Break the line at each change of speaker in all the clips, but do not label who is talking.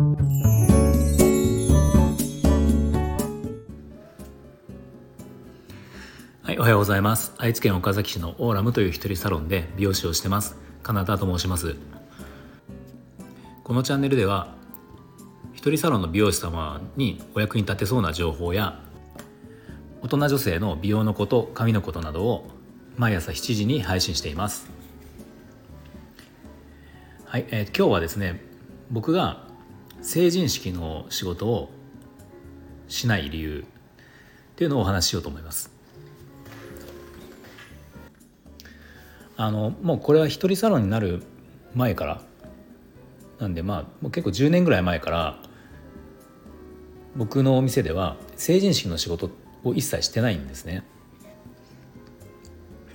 はい、おはようございます。愛知県岡崎市のオーラムという一人サロンで美容師をしてます。カナダと申します。このチャンネルでは一人サロンの美容師様にお役に立てそうな情報や大人女性の美容のこと髪のことなどを毎朝7時に配信しています。はい、えー、今日はですね僕が成人式の仕事をしない理由っていうのをお話ししようと思いますあのもうこれは一人サロンになる前からなんでまあもう結構10年ぐらい前から僕のお店では成人式の仕事を一切してないんですね。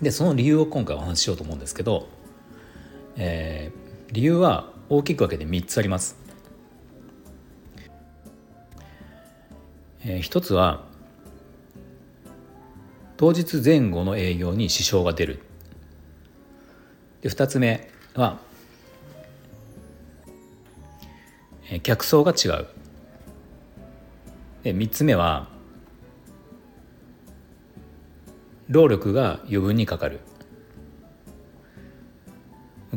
でその理由を今回お話ししようと思うんですけど、えー、理由は大きく分けて3つあります。えー、1つは当日前後の営業に支障が出る。で2つ目は、えー、客層が違う。で3つ目は労力が余分にかかる。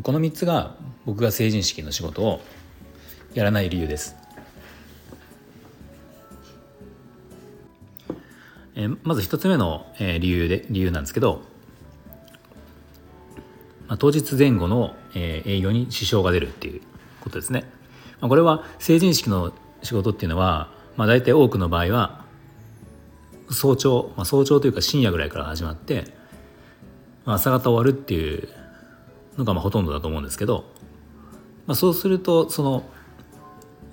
この3つが僕が成人式の仕事をやらない理由です。えまず1つ目の、え理由で理由なんですけど、まあ、当日前後の、え営業に支障が出るっていうことですね、まあ、これは成人式の仕事っていうのはまあ、大体多くの場合は早朝、まあ、早朝というか深夜ぐらいから始まって、まあ、朝方終わるっていうのがまあほとんどだと思うんですけど、まあ、そうするとその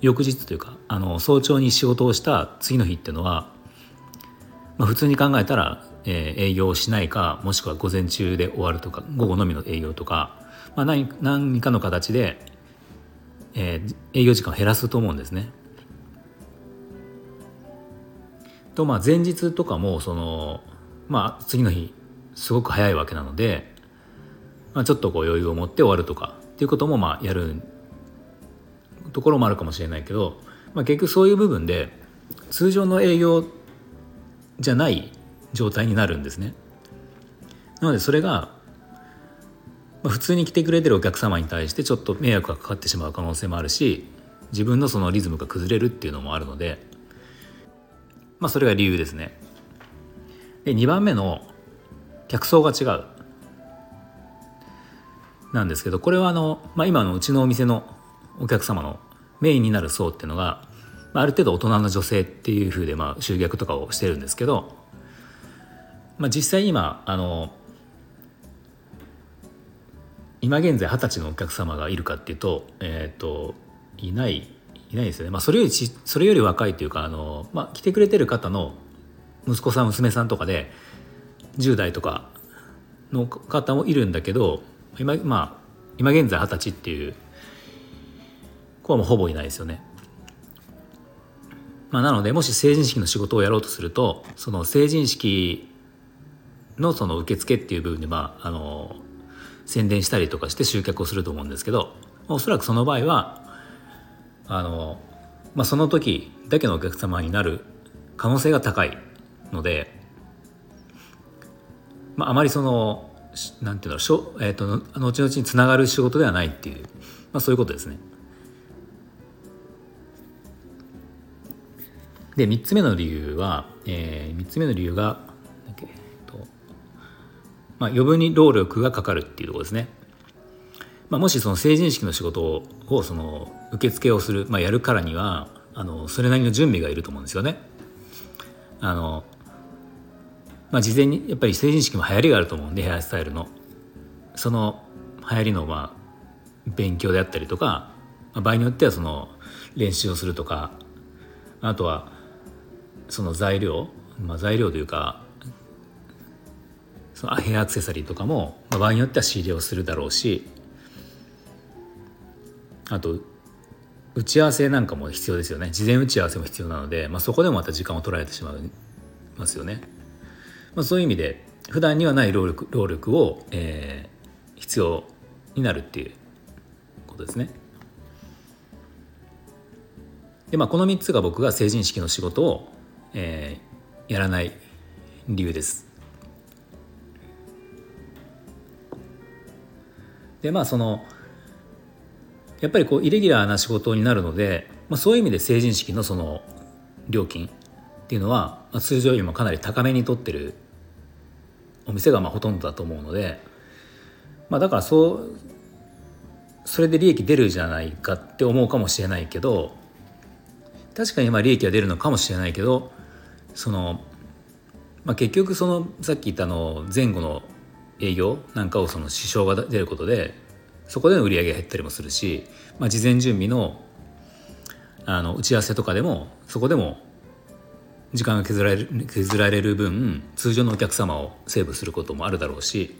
翌日というかあの早朝に仕事をした次の日っていうのは、まあ、普通に考えたら、えー、営業をしないかもしくは午前中で終わるとか午後のみの営業とか、まあ何、何かの形で、えー、営業時間を減らすと思うんですね。とまあ前日とかもそのまあ次の日すごく早いわけなので、まあ、ちょっとこう余裕を持って終わるとかっていうこともまあやるところもあるかもしれないけど、まあ、結局そういう部分で通常の営業じゃない状態になるんですね。なのでそれが、普通に来てくれてるお客様に対してちょっと迷惑がかかってしまう可能性もあるし自分のそのリズムが崩れるっていうのもあるのでまあ、それが理由ですね。で2番目の客層が違うなんですけどこれはあの、まあ、今のうちのお店のお客様のメインになる層っていうのが、あ、ある程度大人の女性っていうふうで、まあ、集客とかをしてるんですけど、まあ、実際今あの今現在二十歳のお客様がいるかっていうと,、えーといないいないですよね、まあ、それよりそれより若いというかあの、まあ、来てくれてる方の息子さん娘さんとかで10代とかの方もいるんだけど今,、まあ、今現在二十歳っていう子はもうほぼいないですよね。まあ、なのでもし成人式の仕事をやろうとするとその成人式のその受付っていう部分で、まあ、あの宣伝したりとかして集客をすると思うんですけどおそらくその場合はあの、まあ、その時だけのお客様になる可能性が高いので、まあ、あまりそのなんていうのしょ、えーと、後々につながる仕事ではないっていう、まあ、そういうことですね。で3つ目の理由は、えー、3つ目の理由が、まあ、余分に労力がかかるっていうところですね。まあ、もしその成人式の仕事をその受付をする、まあ、やるからにはあのそれなりの準備がいると思うんですよね。あのまあ、事前にやっぱり成人式も流行りがあると思うんでヘアスタイルのその流行りのまあ勉強であったりとか、まあ、場合によってはその練習をするとかあとはその材料、まあ、材料というかそのヘアアクセサリーとかも、まあ、場合によっては仕入れをするだろうしあと打ち合わせなんかも必要ですよね。事前打ち合わせも必要なので、まあ、そこでもまた時間を取られてしまいますよね、まあ、そういう意味で普段にはない労力労力を、えー、必要になるっていうことですね。でまあこの3つが僕が成人式の仕事を、えー、やらない理由です。でまあそのやっぱりこうイレギュラーな仕事になるので、まあ、そういう意味で成人式のその料金っていうのは、まあ、通常よりもかなり高めに取ってるお店がまあほとんどだと思うので、まあ、だからそうそれで利益出るじゃないかって思うかもしれないけど確かにまあ利益は出るのかもしれないけどその、まあ、結局そのさっき言ったの前後の営業なんかをその支障が出ることでそこでの売り上げが減ったりもするし、まあ、事前準備のあの打ち合わせとかでもそこでも時間が削られる削られる分通常のお客様をセーブすることもあるだろうし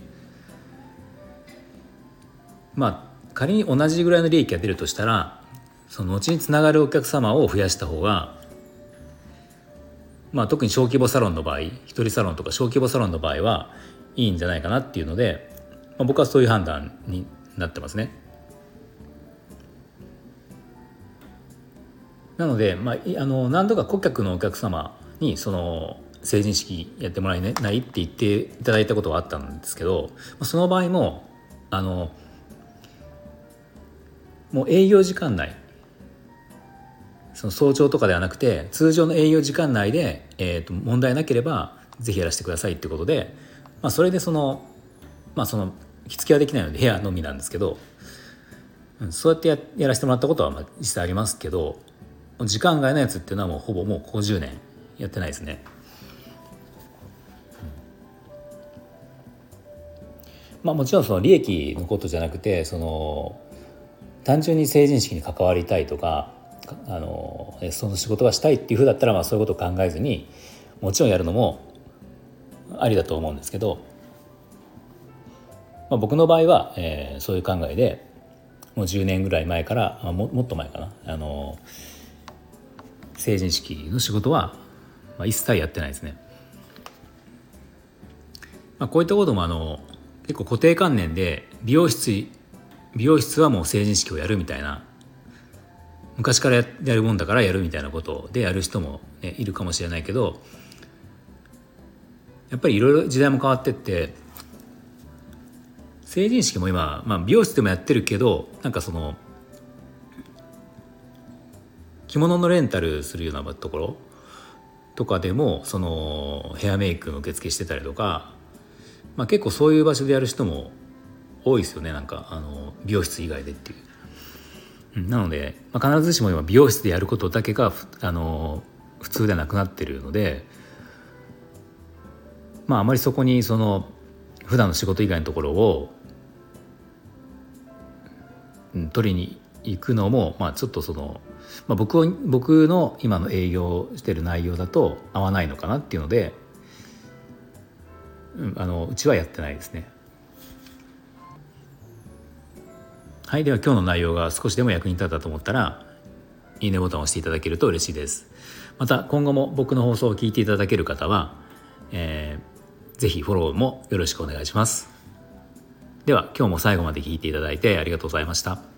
まあ仮に同じぐらいの利益が出るとしたらその後につながるお客様を増やした方がまあ特に小規模サロンの場合一人サロンとか小規模サロンの場合はいいんじゃないかなっていうので、まあ、僕はそういう判断になってますね。なので、まあ、あの何度か顧客のお客様にその成人式やってもらえないって言っていただいたことがあったんですけどその場合もあのもう営業時間内その早朝とかではなくて通常の営業時間内で、えー、と問題なければぜひやらせてくださいってことで、まあ、それでそのまあその着付けはできないので部屋のみなんですけど、うん、そうやってややらせてもらったことはまあ実際ありますけど時間外のやつっていうのはもうほぼもうここ10年やってないですね。まあ、もちろんその利益のことじゃなくてその単純に成人式に関わりたいとかあのその仕事がしたいっていうふうだったらまあそういうことを考えずにもちろんやるのもありだと思うんですけど、まあ、僕の場合は、えー、そういう考えでもう10年ぐらい前からももっと前かなあの成人式の仕事は、まあ、一切やってないですね。まあ、こういったこともあの結構固定観念で美容室美容室はもう成人式をやるみたいな昔からやるもんだからやるみたいなことでやる人も、ね、いるかもしれないけどやっぱりいろいろ時代も変わってって成人式も今、まあ、美容室でもやってるけどなんかその着物のレンタルするようなところとかでもそのヘアメイクの受付してたりとか、まあ、結構そういう場所でやる人も多いですよねなんかあの美容室以外でっていう。なので、まあ、必ずしも今美容室でやることだけがあの普通ではなくなってるのでまああまりそこにその普段の仕事以外のところを、取りに行くのも、まあ、ちょっとそのまあ、僕を僕の今の営業してる内容だと合わないのかなっていうので、うん、あのうちはやってないですね。はいでは今日の内容が少しでも役に立ったと思ったらいいねボタンを押していただけると嬉しいです。また今後も僕の放送を聞いていただける方は、えー、ぜひフォローもよろしくお願いします。では今日も最後まで聞いていただいてありがとうございました。